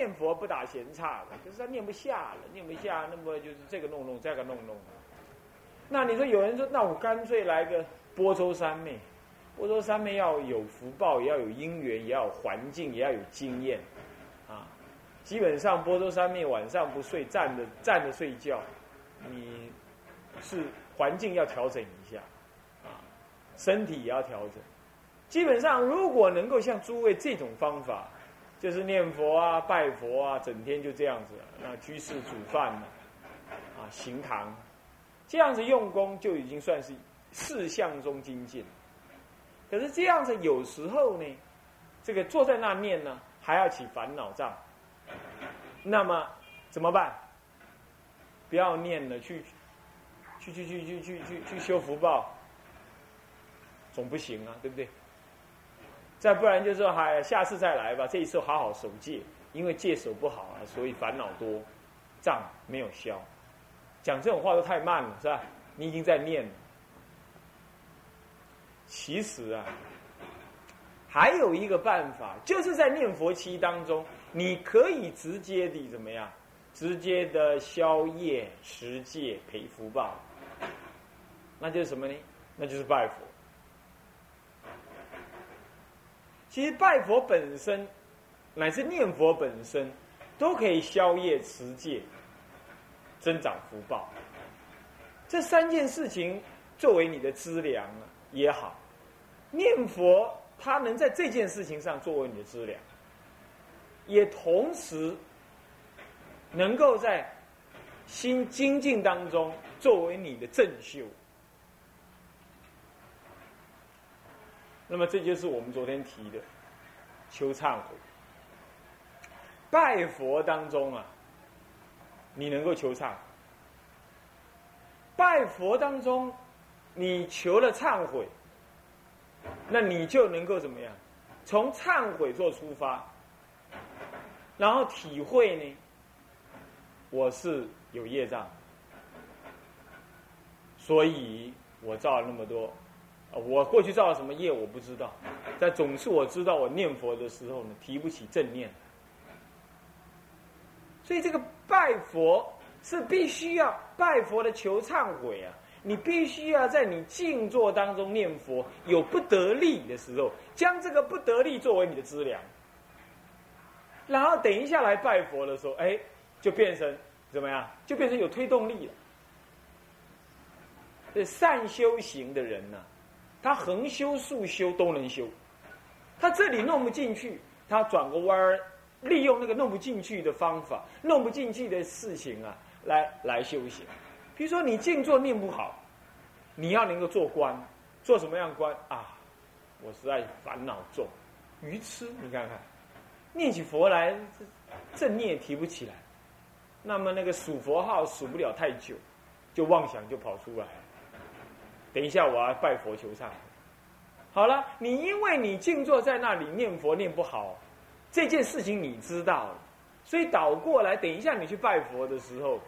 念佛不打闲岔的，可是他念不下了，念不下，那么就是这个弄弄，这个弄弄。那你说有人说，那我干脆来个波州三昧，波州三昧要有福报，也要有因缘，也要有环境，也要有经验，啊，基本上波州三昧晚上不睡，站着站着睡觉，你是环境要调整一下，啊，身体也要调整。基本上如果能够像诸位这种方法。就是念佛啊，拜佛啊，整天就这样子。那居士煮饭嘛，啊，行堂，这样子用功就已经算是四相中精进。可是这样子有时候呢，这个坐在那念呢，还要起烦恼障。那么怎么办？不要念了，去去去去去去去去修福报，总不行啊，对不对？再不然就说还下次再来吧，这一次好好守戒，因为戒守不好啊，所以烦恼多，障没有消。讲这种话都太慢了，是吧？你已经在念了。其实啊，还有一个办法，就是在念佛期当中，你可以直接的怎么样？直接的消业持戒培福报，那就是什么呢？那就是拜佛。其实拜佛本身，乃至念佛本身，都可以消业持戒，增长福报。这三件事情作为你的资粮也好，念佛它能在这件事情上作为你的资粮，也同时能够在心精进当中作为你的正修。那么这就是我们昨天提的求忏悔。拜佛当中啊，你能够求忏。拜佛当中，你求了忏悔，那你就能够怎么样？从忏悔做出发，然后体会呢？我是有业障，所以我造了那么多。我过去造了什么业我不知道，但总是我知道我念佛的时候呢提不起正念，所以这个拜佛是必须要拜佛的求忏悔啊！你必须要在你静坐当中念佛有不得力的时候，将这个不得力作为你的资粮，然后等一下来拜佛的时候，哎，就变成怎么样？就变成有推动力了。这善修行的人呢？他横修竖修都能修，他这里弄不进去，他转个弯儿，利用那个弄不进去的方法，弄不进去的事情啊，来来修行。比如说你静坐念不好，你要能够做官，做什么样官啊？我实在烦恼重，愚痴。你看看，念起佛来，正念提不起来，那么那个数佛号数不了太久，就妄想就跑出来。等一下，我要拜佛求忏。好了，你因为你静坐在那里念佛念不好，这件事情你知道，所以倒过来，等一下你去拜佛的时候，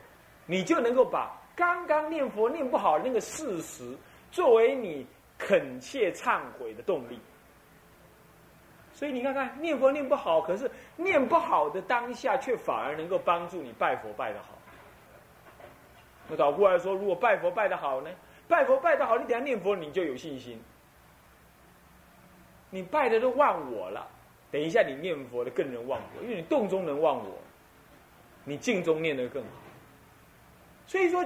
你就能够把刚刚念佛念不好那个事实，作为你恳切忏悔的动力。所以你看看，念佛念不好，可是念不好的当下，却反而能够帮助你拜佛拜得好。那倒过来说，如果拜佛拜得好呢？拜佛拜得好，你等下念佛你就有信心。你拜的都忘我了，等一下你念佛的更能忘我，因为你动中能忘我，你静中念得更好。所以说，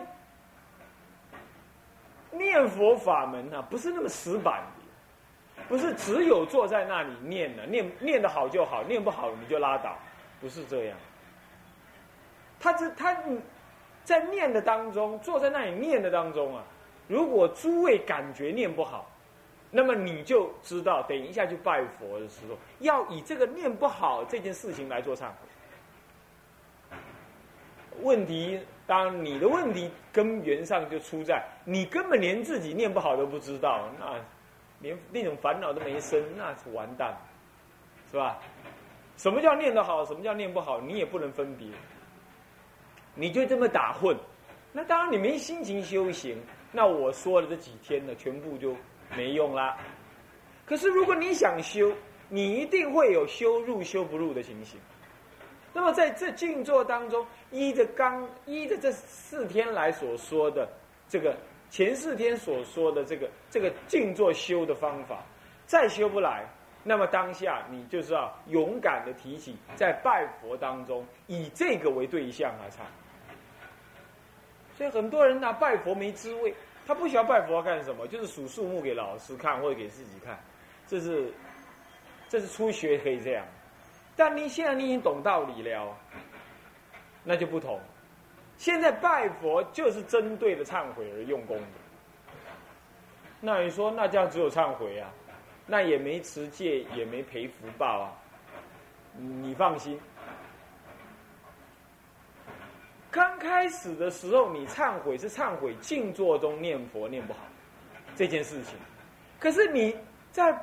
念佛法门啊，不是那么死板的，不是只有坐在那里念的，念念的好就好，念不好你就拉倒，不是这样。他这他在念的当中，坐在那里念的当中啊。如果诸位感觉念不好，那么你就知道，等一下去拜佛的时候，要以这个念不好这件事情来做忏悔。问题，当你的问题根源上就出在你根本连自己念不好都不知道，那连那种烦恼都没生，那是完蛋，是吧？什么叫念得好？什么叫念不好？你也不能分别，你就这么打混，那当然你没心情修行。那我说的这几天呢，全部就没用啦。可是如果你想修，你一定会有修入修不入的情形。那么在这静坐当中，依着刚依着这四天来所说的这个前四天所说的这个这个静坐修的方法，再修不来，那么当下你就是要勇敢的提起，在拜佛当中以这个为对象来唱。所以很多人拿拜佛没滋味，他不需要拜佛干什么？就是数数目给老师看或者给自己看，这是这是初学可以这样。但你现在你已经懂道理了，那就不同。现在拜佛就是针对的忏悔而用功的。那你说，那这样只有忏悔啊？那也没持戒，也没赔福报啊？你放心，刚开始的时候你忏悔是忏悔静坐中念佛念不好这件事情，可是你在。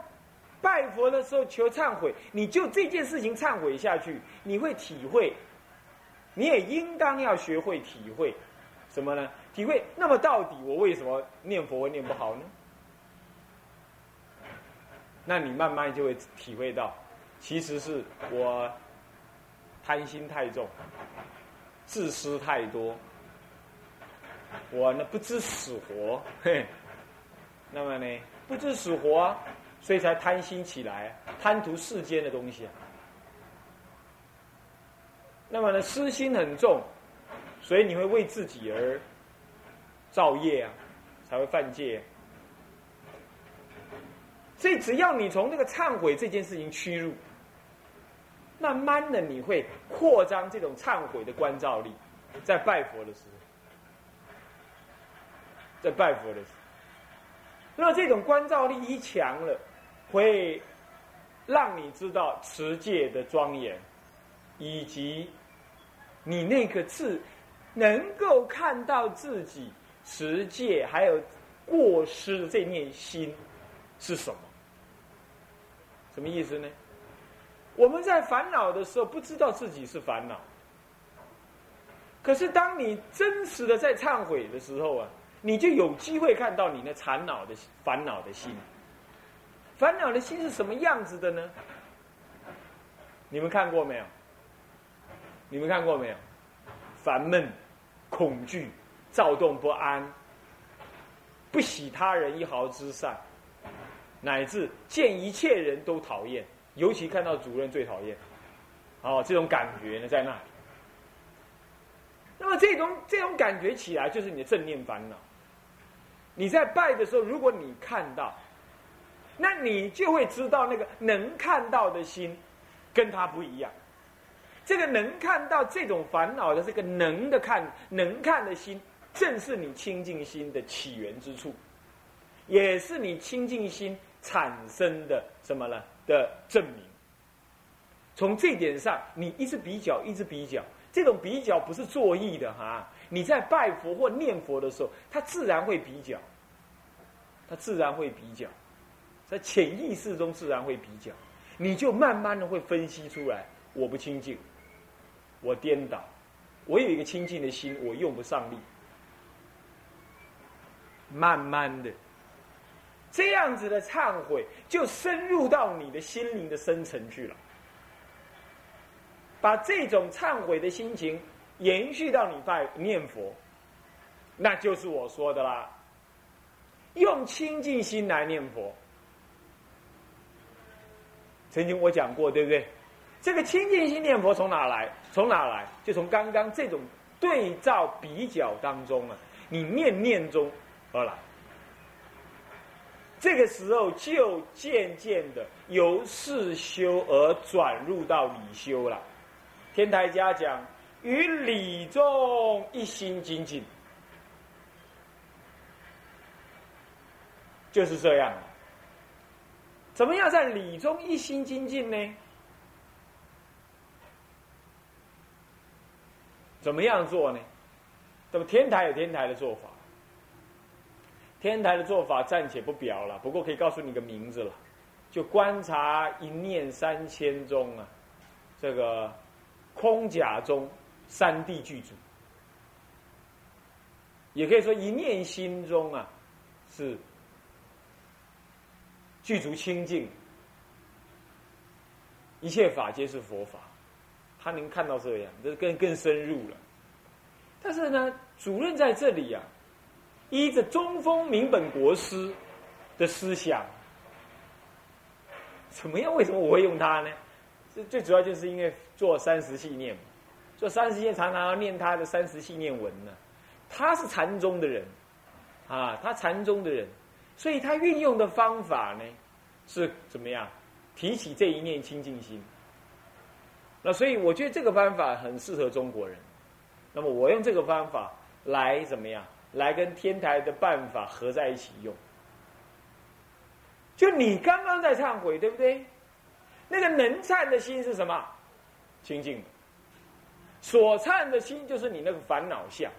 拜佛的时候求忏悔，你就这件事情忏悔下去，你会体会，你也应当要学会体会，什么呢？体会。那么到底我为什么念佛会念不好呢？那你慢慢就会体会到，其实是我贪心太重，自私太多，我呢不知死活，嘿，那么呢不知死活。所以才贪心起来，贪图世间的东西。那么呢，私心很重，所以你会为自己而造业啊，才会犯戒。所以只要你从那个忏悔这件事情屈入，慢慢的你会扩张这种忏悔的关照力，在拜佛的时候，在拜佛的时候，那这种关照力一强了。会让你知道持戒的庄严，以及你那个字能够看到自己持戒还有过失的这念心是什么？什么意思呢？我们在烦恼的时候不知道自己是烦恼，可是当你真实的在忏悔的时候啊，你就有机会看到你那缠恼的烦恼的心。烦恼的心是什么样子的呢？你们看过没有？你们看过没有？烦闷、恐惧、躁动不安，不喜他人一毫之善，乃至见一切人都讨厌，尤其看到主任最讨厌。哦，这种感觉呢，在那里。那么这种这种感觉起来，就是你的正念烦恼。你在拜的时候，如果你看到。那你就会知道，那个能看到的心，跟他不一样。这个能看到这种烦恼的这个能的看能看的心，正是你清净心的起源之处，也是你清净心产生的什么呢的证明。从这点上，你一直比较，一直比较，这种比较不是作意的哈。你在拜佛或念佛的时候，他自然会比较，他自然会比较。在潜意识中自然会比较，你就慢慢的会分析出来，我不清净，我颠倒，我有一个清净的心，我用不上力。慢慢的，这样子的忏悔就深入到你的心灵的深层去了，把这种忏悔的心情延续到你拜念佛，那就是我说的啦，用清净心来念佛。曾经我讲过，对不对？这个清净心念佛从哪来？从哪来？就从刚刚这种对照比较当中啊，你念念中而来。这个时候就渐渐的由事修而转入到理修了。天台家讲与理中一心精进，就是这样。怎么样在理中一心精进呢？怎么样做呢？那么天台有天台的做法，天台的做法暂且不表了。不过可以告诉你个名字了，就观察一念三千中啊，这个空假中三地具足，也可以说一念心中啊是。具足清净，一切法皆是佛法，他能看到这样，这更更深入了。但是呢，主任在这里啊，依着中风明本国师的思想，怎么样？为什么我会用他呢？这最主要就是因为做三十系念，做三十系念常常要念他的三十系念文呢。他是禅宗的人，啊，他禅宗的人，所以他运用的方法呢，是怎么样？提起这一念清净心。那所以我觉得这个方法很适合中国人。那么我用这个方法来怎么样？来跟天台的办法合在一起用。就你刚刚在忏悔，对不对？那个能忏的心是什么？清净的。所忏的心就是你那个烦恼相。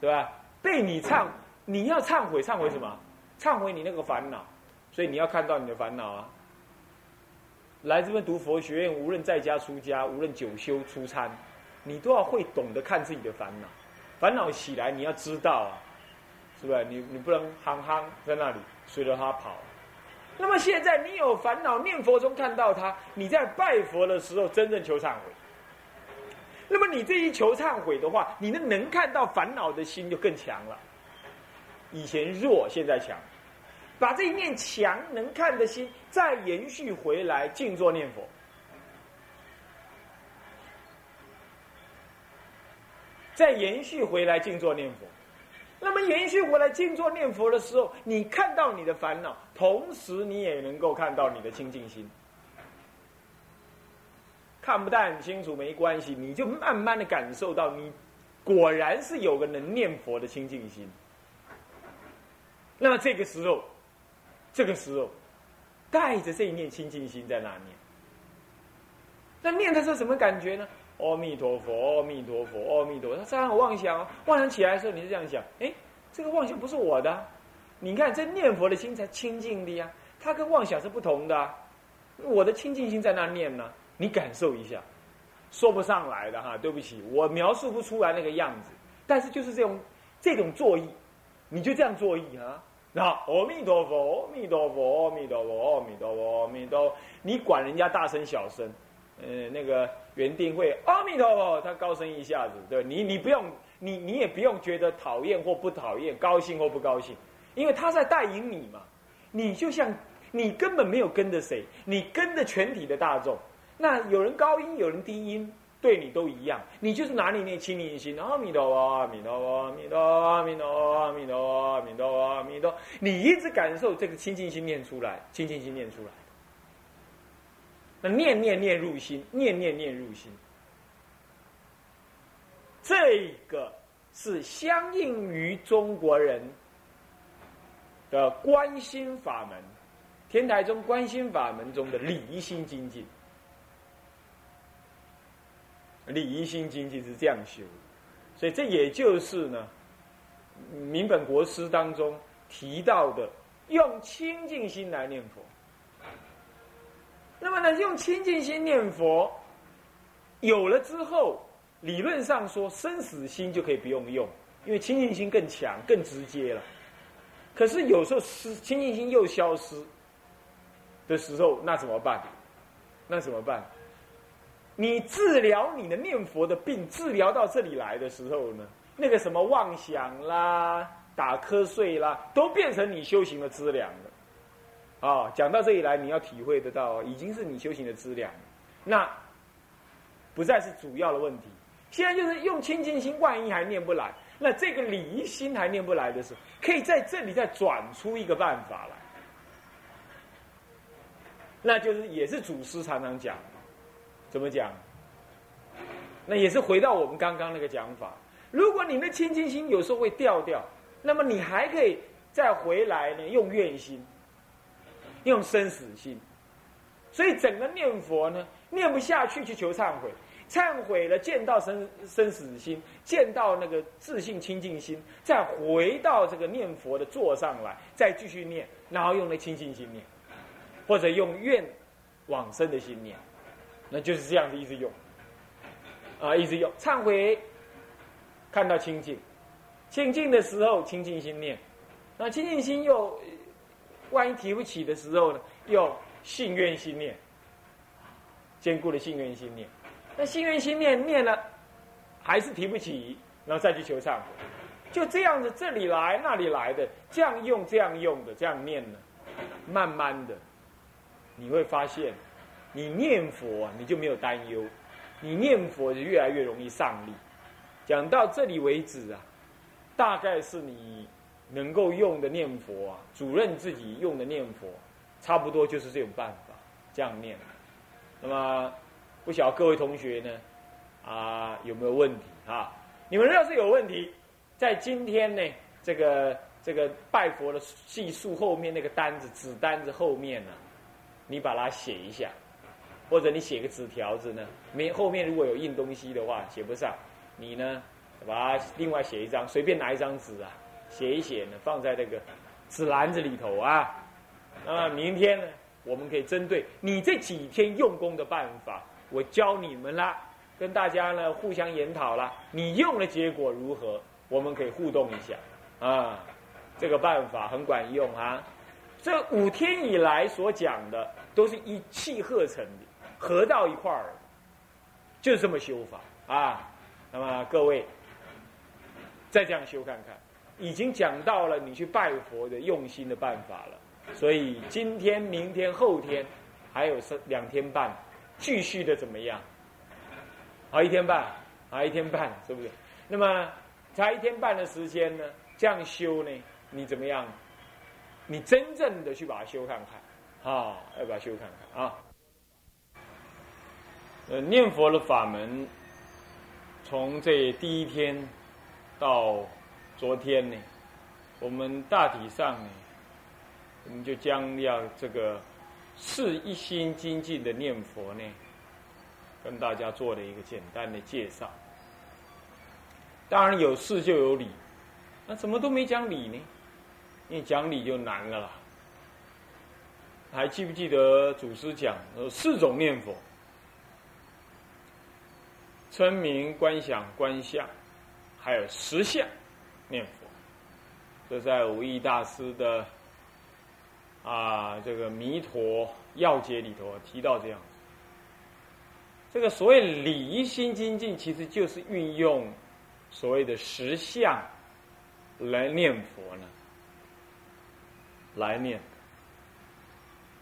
对吧？被你忏，你要忏悔，忏悔什么？忏悔你那个烦恼，所以你要看到你的烦恼啊。来这边读佛学院，无论在家出家，无论久修出参，你都要会懂得看自己的烦恼。烦恼起来，你要知道啊，是不是？你你不能憨憨在那里随着他跑。那么现在你有烦恼，念佛中看到他，你在拜佛的时候真正求忏悔。那么你这一求忏悔的话，你的能看到烦恼的心就更强了。以前弱，现在强，把这一面强能看的心再延续回来，静坐念佛，再延续回来静坐念佛。那么延续回来静坐念佛的时候，你看到你的烦恼，同时你也能够看到你的清净心。看不太很清楚没关系，你就慢慢的感受到，你果然是有个能念佛的清净心。那么这个时候，这个时候，带着这一念清净心在那念，那念的是什么感觉呢？阿弥陀佛，阿弥陀佛，阿弥陀佛。他这样妄想，妄想起来的时候，你是这样想：哎，这个妄想不是我的。你看，这念佛的心才清净的呀，它跟妄想是不同的。我的清净心在那念呢。你感受一下，说不上来的哈，对不起，我描述不出来那个样子。但是就是这种这种作意，你就这样作意啊。那阿弥陀佛，阿弥陀佛，阿弥陀佛，阿弥陀佛，阿弥陀佛。你管人家大声小声，呃，那个园丁会阿弥陀佛，他高声一下子，对你，你不用，你你也不用觉得讨厌或不讨厌，高兴或不高兴，因为他在带引你嘛。你就像你根本没有跟着谁，你跟着全体的大众。那有人高音，有人低音，对你都一样。你就是拿你那清净心，阿弥陀佛，阿弥陀佛，阿弥陀佛，阿弥陀佛，阿弥陀佛，阿弥陀佛，阿弥陀。你一直感受这个清净心念出来，清净心念出来。那念念念入心，念念念入心。这个是相应于中国人的观心法门，天台中观心法门中的礼仪心精进。礼仪心经济是这样修，所以这也就是呢，明本国师当中提到的，用清净心来念佛。那么呢，用清净心念佛，有了之后，理论上说生死心就可以不用用，因为清净心更强、更直接了。可是有时候失清净心又消失的时候，那怎么办？那怎么办？你治疗你的念佛的病，治疗到这里来的时候呢，那个什么妄想啦、打瞌睡啦，都变成你修行的资粮了。啊，讲到这里来，你要体会得到，已经是你修行的资粮，那不再是主要的问题。现在就是用清净心，万一还念不来，那这个礼仪心还念不来的时候，可以在这里再转出一个办法来，那就是也是祖师常常讲。怎么讲？那也是回到我们刚刚那个讲法。如果你的清净心有时候会掉掉，那么你还可以再回来呢，用愿心，用生死心。所以整个念佛呢，念不下去去求忏悔，忏悔了见到生生死心，见到那个自信清净心，再回到这个念佛的座上来，再继续念，然后用那清净心念，或者用愿往生的心念。那就是这样子一直用，啊，一直用。忏悔，看到清净，清净的时候清净心念，那清净心又万一提不起的时候呢，又信愿心念，坚固的信愿心念，那信愿心念念了，还是提不起，然后再去求忏悔，就这样子，这里来那里来的，这样用这样用的，这样念呢，慢慢的，你会发现，你念佛啊，你就没有担忧，你念佛就越来越容易上力。讲到这里为止啊，大概是你能够用的念佛啊，主任自己用的念佛，差不多就是这种办法，这样念。那么，不晓得各位同学呢，啊有没有问题啊？你们要是有问题，在今天呢，这个这个拜佛的记述后面那个单子纸单子后面呢，你把它写一下，或者你写个纸条子呢，没后面如果有印东西的话，写不上。你呢，把它另外写一张，随便拿一张纸啊，写一写呢，放在这个纸篮子里头啊。那么明天呢，我们可以针对你这几天用功的办法，我教你们啦，跟大家呢互相研讨啦。你用的结果如何？我们可以互动一下啊。这个办法很管用啊。这五天以来所讲的，都是一气呵成的，合到一块儿，就这么修法啊。那么各位，再这样修看看，已经讲到了你去拜佛的用心的办法了。所以今天、明天、后天，还有是两天半，继续的怎么样？好一天半，好一天半，是不是？那么才一天半的时间呢？这样修呢？你怎么样？你真正的去把它修看看，啊，要把它修看看啊。呃，念佛的法门。从这第一天到昨天呢，我们大体上呢，我们就将要这个是一心精进的念佛呢，跟大家做了一个简单的介绍。当然有事就有理，那怎么都没讲理呢？因为讲理就难了啦。还记不记得祖师讲有四种念佛？称名、观想、观相，还有实相念佛，这在武义大师的啊这个弥陀要解里头提到这样。这个所谓理心精进，其实就是运用所谓的实相来念佛呢，来念，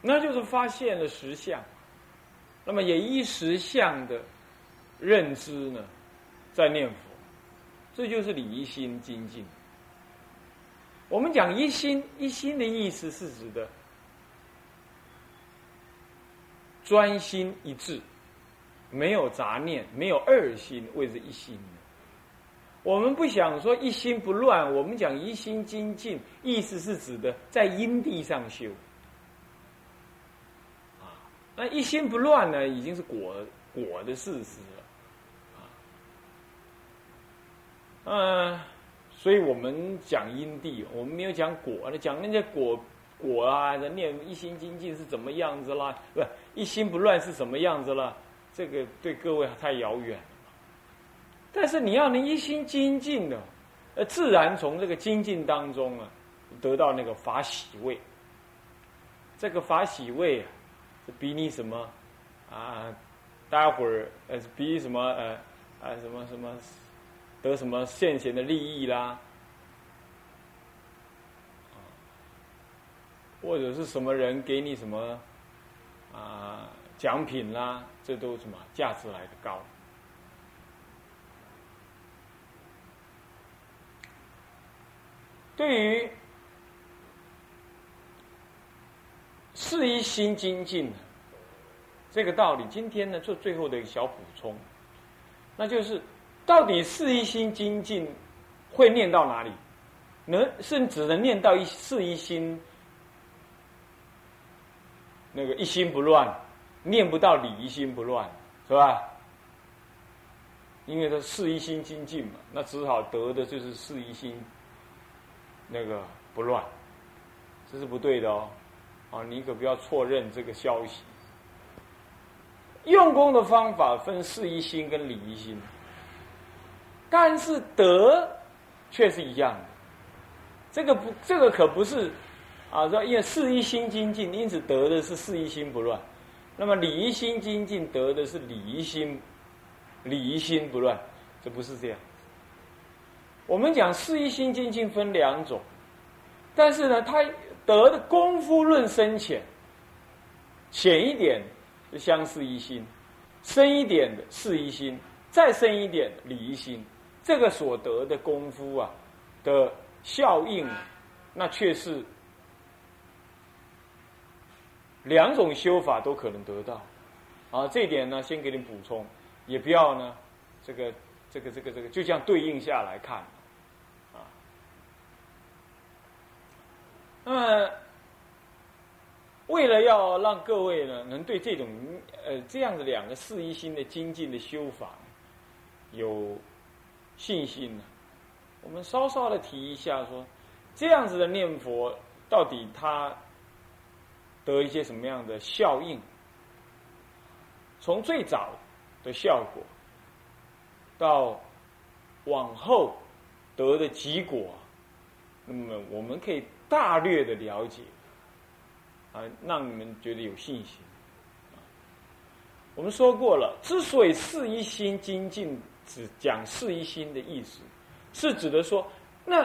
那就是发现了实相，那么也依实相的。认知呢，在念佛，这就是理一心精进。我们讲一心，一心的意思是指的专心一致，没有杂念，没有二心，谓之一心。我们不想说一心不乱，我们讲一心精进，意思是指的在因地上修。啊，那一心不乱呢，已经是果果的事实。嗯，所以我们讲因地，我们没有讲果。讲那些果果啊，人念一心精进是怎么样子啦？不，一心不乱是什么样子了？这个对各位太遥远了。但是你要能一心精进的，呃，自然从这个精进当中啊，得到那个法喜味。这个法喜味啊，比你什么啊？待会儿呃，比什么呃啊什么什么？得什么现前的利益啦，或者是什么人给你什么啊奖品啦，这都什么价值来的高。对于是一心精进这个道理，今天呢做最后的一个小补充，那就是。到底是一心精进会念到哪里？能是只能念到一是一心，那个一心不乱，念不到理一心不乱，是吧？因为他是一心精进嘛，那只好得的就是是一心那个不乱，这是不对的哦。啊，你可不要错认这个消息。用功的方法分是一心跟理一心。但是德却是一样的，这个不，这个可不是啊。说因为事一心精进，因此得的是事一心不乱；那么理一心精进，得的是理一心礼仪心不乱，这不是这样。我们讲四一心精进分两种，但是呢，他得的功夫论深浅，浅一点是相似一心，深一点的四一心，再深一点礼一心，这个所得的功夫啊的效应，那却是两种修法都可能得到。啊，这点呢，先给你补充，也不要呢，这个这个这个这个，就这样对应下来看。啊那么，为了要让各位呢，能对这种呃这样的两个四一心的精进的修法有信心呢，我们稍稍的提一下，说这样子的念佛到底它得一些什么样的效应？从最早的效果，到往后得的结果，那么我们可以。大略的了解，啊，让你们觉得有信心。我们说过了，之所以四一心精进，只讲四一心的意思，是指的说，那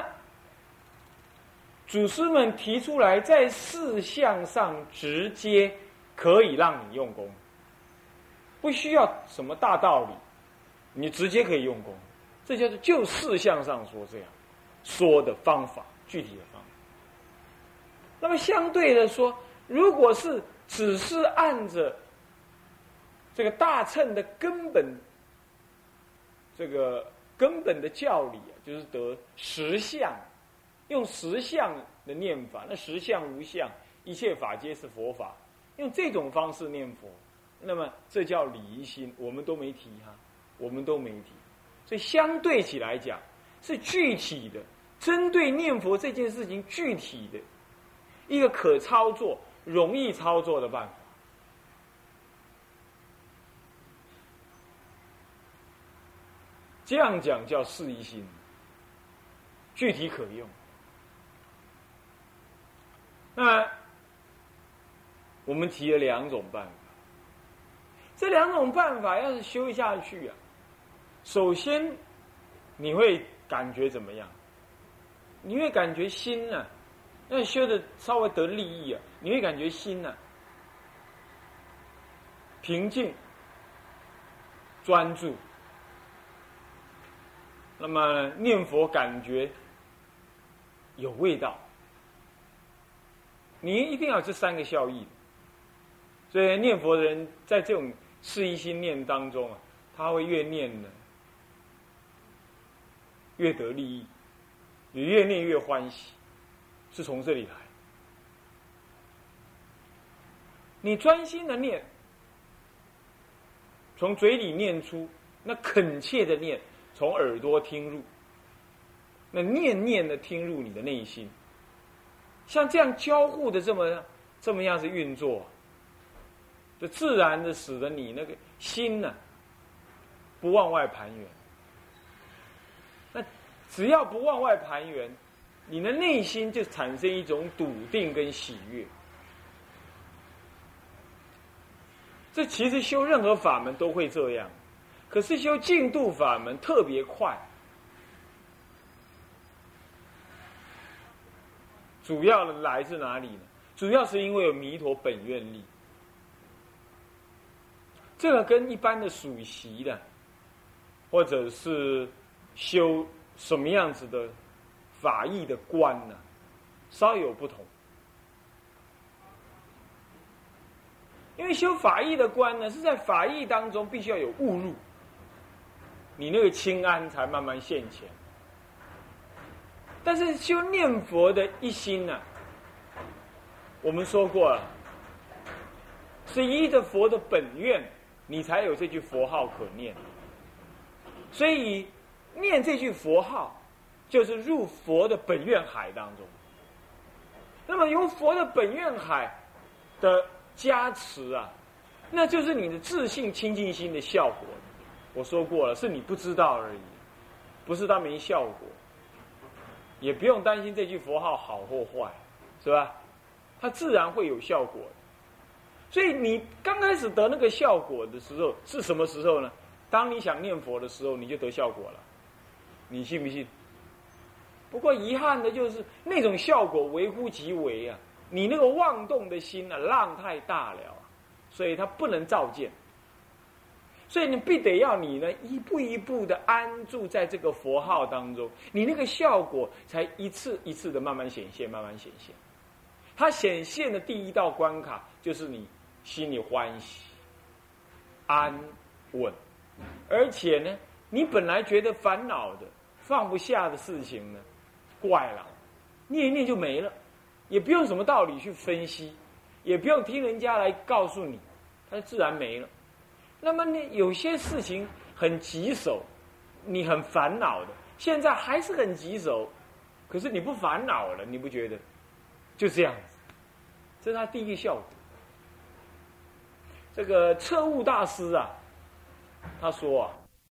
祖师们提出来，在四项上直接可以让你用功，不需要什么大道理，你直接可以用功，这就是就四项上说这样说的方法，具体的方法。那么相对的说，如果是只是按着这个大乘的根本，这个根本的教理啊，就是得实相，用实相的念法，那实相无相，一切法皆是佛法，用这种方式念佛，那么这叫礼仪心，我们都没提哈，我们都没提，所以相对起来讲，是具体的，针对念佛这件事情具体的。一个可操作、容易操作的办法，这样讲叫四一心，具体可用。那我们提了两种办法，这两种办法要是修下去啊，首先你会感觉怎么样？你会感觉心呢？那修的稍微得利益啊，你会感觉心呢平静、专注，那么念佛感觉有味道。你一定要这三个效益，所以念佛的人在这种事一心念当中啊，他会越念呢越得利益，也越念越欢喜。是从这里来，你专心的念，从嘴里念出，那恳切的念，从耳朵听入，那念念的听入你的内心，像这样交互的这么这么样子运作，就自然的使得你那个心呢，不往外盘旋。那只要不往外盘旋。你的内心就产生一种笃定跟喜悦，这其实修任何法门都会这样，可是修净度法门特别快，主要来自哪里呢？主要是因为有弥陀本愿力，这个跟一般的属习的，或者是修什么样子的。法义的观呢，稍有不同。因为修法义的观呢，是在法义当中必须要有误入，你那个清安才慢慢现前。但是修念佛的一心呢，我们说过了，是依着佛的本愿，你才有这句佛号可念。所以念这句佛号。就是入佛的本愿海当中，那么由佛的本愿海的加持啊，那就是你的自信清净心的效果。我说过了，是你不知道而已，不是它没效果，也不用担心这句佛号好或坏，是吧？它自然会有效果。所以你刚开始得那个效果的时候是什么时候呢？当你想念佛的时候，你就得效果了。你信不信？不过遗憾的就是那种效果微乎其微啊！你那个妄动的心啊，浪太大了，所以它不能照见。所以你必得要你呢，一步一步的安住在这个佛号当中，你那个效果才一次一次的慢慢显现，慢慢显现。它显现的第一道关卡就是你心里欢喜、安稳，而且呢，你本来觉得烦恼的、放不下的事情呢，怪了，念一念就没了，也不用什么道理去分析，也不用听人家来告诉你，它自然没了。那么你，有些事情很棘手，你很烦恼的，现在还是很棘手，可是你不烦恼了，你不觉得？就这样子，这是他第一个效果。这个彻悟大师啊，他说啊。